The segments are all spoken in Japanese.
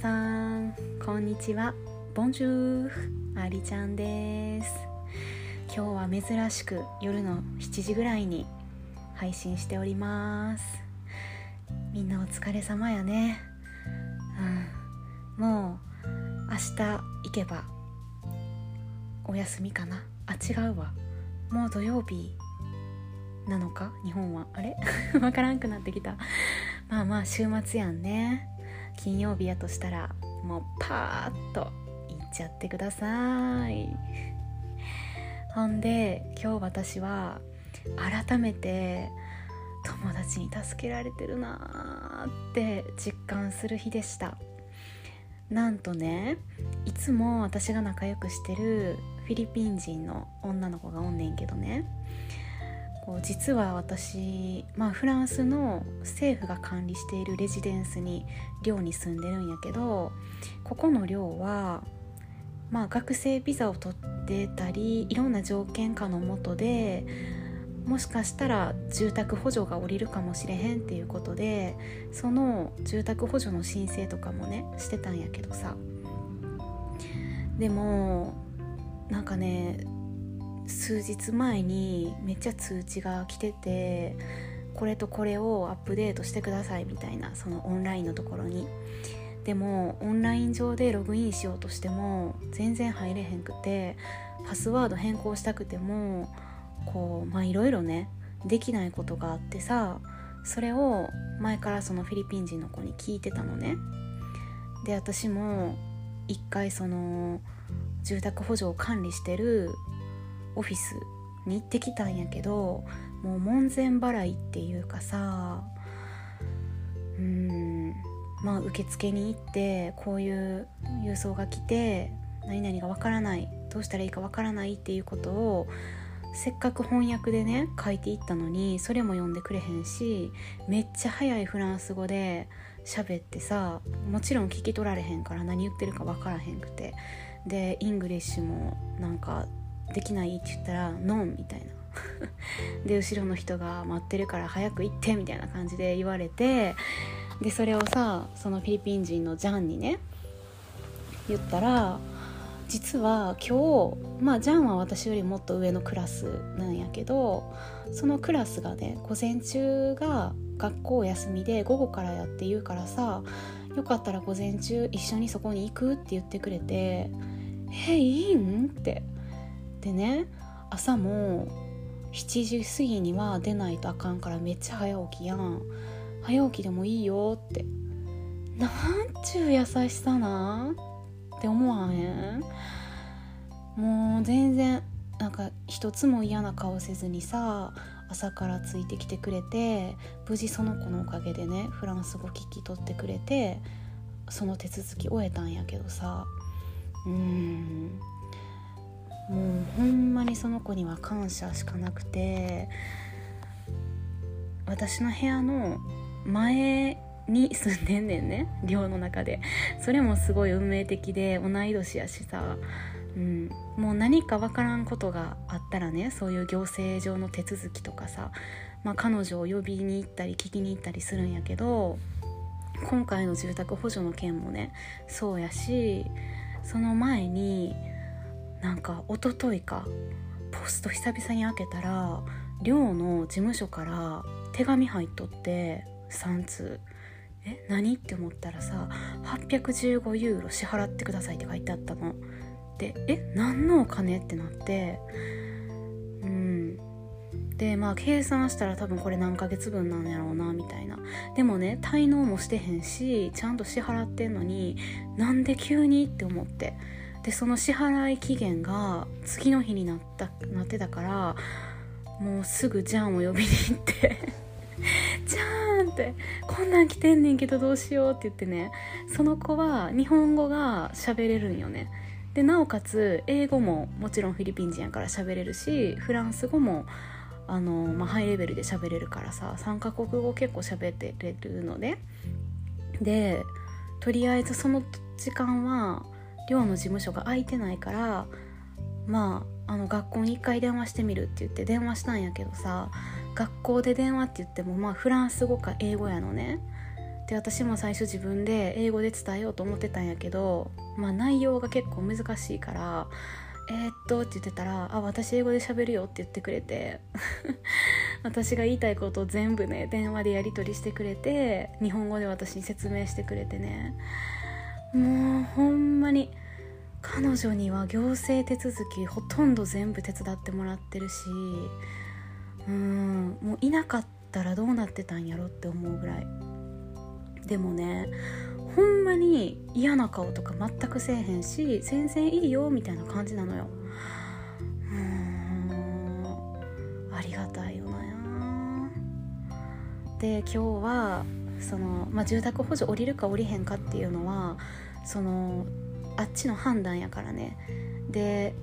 さんこんにちは。ボンジューありちゃんです。今日は珍しく夜の7時ぐらいに配信しております。みんなお疲れ様やね。うん。もう明日行けばお休みかな。あ違うわ。もう土曜日なのか？日本は。あれ？わからんくなってきた。まあまあ週末やんね。金曜日やとしたらもうパーッといっちゃってください。ほんで今日私は改めて友達に助けられてるなーって実感する日でした。なんとねいつも私が仲良くしてるフィリピン人の女の子がおんねんけどね。こう実は私、まあ、フランスの政府が管理しているレジデンスに寮に住んでるんやけどここの寮は、まあ、学生ビザを取ってたりいろんな条件下のもとでもしかしたら住宅補助が下りるかもしれへんっていうことでその住宅補助の申請とかもねしてたんやけどさ。でもなんかね数日前にめっちゃ通知が来ててこれとこれをアップデートしてくださいみたいなそのオンラインのところに。でもオンライン上でログインしようとしても全然入れへんくてパスワード変更したくてもこうまあいろいろねできないことがあってさそれを前からそのフィリピン人の子に聞いてたのね。で私も一回その住宅補助を管理してるオフィスに行ってきたんやけどもう門前払いっていうかさうんまあ受付に行ってこういう郵送が来て何々がわからないどうしたらいいかわからないっていうことをせっかく翻訳でね書いていったのにそれも読んでくれへんしめっちゃ早いフランス語で喋ってさもちろん聞き取られへんから何言ってるか分からへんくて。で English もなんかできない？って言ったら「Non」みたいな。で後ろの人が待ってるから早く行ってみたいな感じで言われて。でそれをさそのフィリピン人のジャンにね言ったら実は今日まあジャンは私よりもっと上のクラスなんやけどそのクラスがね午前中が学校休みで午後からやって言うからさよかったら午前中一緒にそこに行くって言ってくれて「えいいん?」って。でね朝も7時過ぎには出ないとあかんからめっちゃ早起きやん。早起きでもいいよって。なんちゅう優しさなって思わへん？もう全然なんか一つも嫌な顔せずにさ朝からついてきてくれて無事その子のおかげでねフランス語聞き取ってくれてその手続き終えたんやけどさ。うん。もうほんまにその子には感謝しかなくて私の部屋の前に住んでんねんね寮の中で。それもすごい運命的で同い年やしさ、うん、もう何か分からんことがあったらねそういう行政上の手続きとかさ、まあ、彼女を呼びに行ったり聞きに行ったりするんやけど今回の住宅補助の件もねそうやしその前になんか一昨日かポスト久々に開けたら寮の事務所から手紙入っとって3通。え何って思ったらさ815ユーロ支払ってくださいって書いてあったの。でえ何のお金ってなってうん。でまあ計算したら多分これ何ヶ月分なんやろうなみたいな。でもね滞納もしてへんしちゃんと支払ってんのになんで急にって思って。でその支払い期限が次の日になったなってたからもうすぐジャンを呼びに行って じゃーんってこんなん来てんねんけどどうしようって言ってねその子は日本語が喋れるんよね。でなおかつ英語ももちろんフィリピン人やから喋れるしフランス語もあの、まあ、ハイレベルで喋れるからさ3カ国語結構喋ってれるのででとりあえずその時間は寮の事務所が空いてないからまああの学校に一回電話してみるって言って電話したんやけどさ学校で電話って言ってもまあフランス語か英語やのね。で私も最初自分で英語で伝えようと思ってたんやけど、まあ、内容が結構難しいから「えー、っと」って言ってたら「あ私英語で喋るよ」って言ってくれて 私が言いたいことを全部ね電話でやり取りしてくれて日本語で私に説明してくれてね。もうほんまに。彼女には行政手続きほとんど全部手伝ってもらってるしうんもういなかったらどうなってたんやろって思うぐらい。でもねほんまに嫌な顔とか全くせえへんし全然いいよみたいな感じなのよ。うんありがたいよな。で今日はその、まあ、住宅補助降りるか降りへんかっていうのはそのあっちの判断やからね。で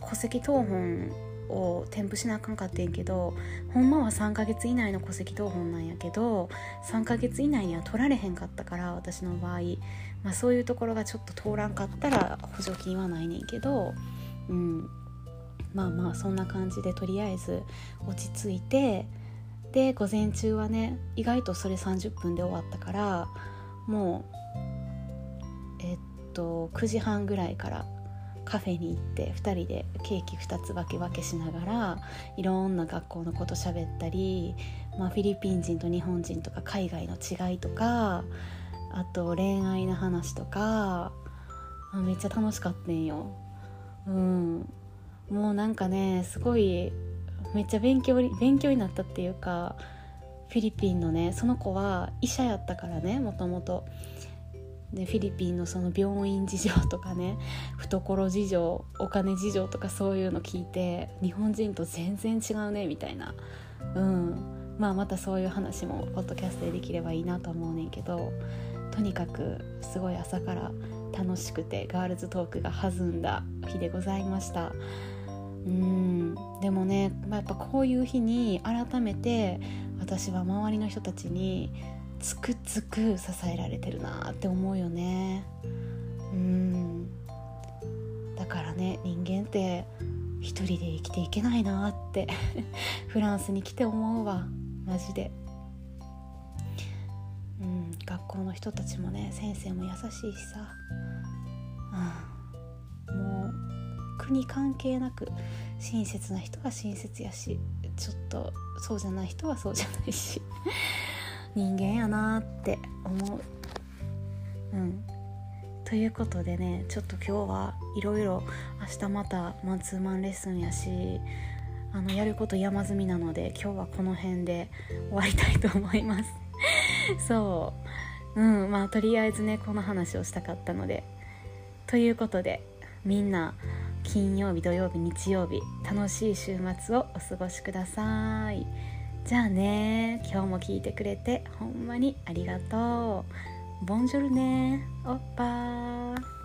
戸籍謄本を添付しなあかんかってんけどほんまは3ヶ月以内の戸籍謄本なんやけど3ヶ月以内には取られへんかったから私の場合、まあ、そういうところがちょっと通らんかったら補助金はないねんけど、うん、まあまあそんな感じでとりあえず落ち着いてで午前中はね意外とそれ30分で終わったからもうえっと9時半ぐらいからカフェに行って2人でケーキ2つ分け分けしながらいろんな学校のこと喋ったり、まあ、フィリピン人と日本人とか海外の違いとかあと恋愛の話とかめっちゃ楽しかったんよ。うん、もうなんかねすごいめっちゃ勉強勉強になったっていうかフィリピンのねその子は医者やったからねもともと。でフィリピンのその病院事情とかね 懐事情お金事情とかそういうの聞いて日本人と全然違うねみたいな、うん。まあ、またそういう話もポッドキャストでできればいいなと思うねんけどとにかくすごい朝から楽しくてガールズトークが弾んだ日でございました。うん。でもね、まあ、やっぱこういう日に改めて私は周りの人たちにつくづく支えられてるなって思うよね。うん。だからね人間って一人で生きていけないなって フランスに来て思うわ。マジで。うん。学校の人たちもね先生も優しいしさ、うん、国関係なく親切な人は親切やしちょっとそうじゃない人はそうじゃないし 人間やなって思う。うん。ということでねちょっと今日はいろいろ明日またマンツーマンレッスンやしあのやること山積みなので今日はこの辺で終わりたいと思います。そう。うん。まあとりあえずねこの話をしたかったので。ということでみんな金曜日土曜日日曜日楽しい週末をお過ごしください。じゃあね今日も聞いてくれてほんまにありがとう。ボンジョルねおっぱー。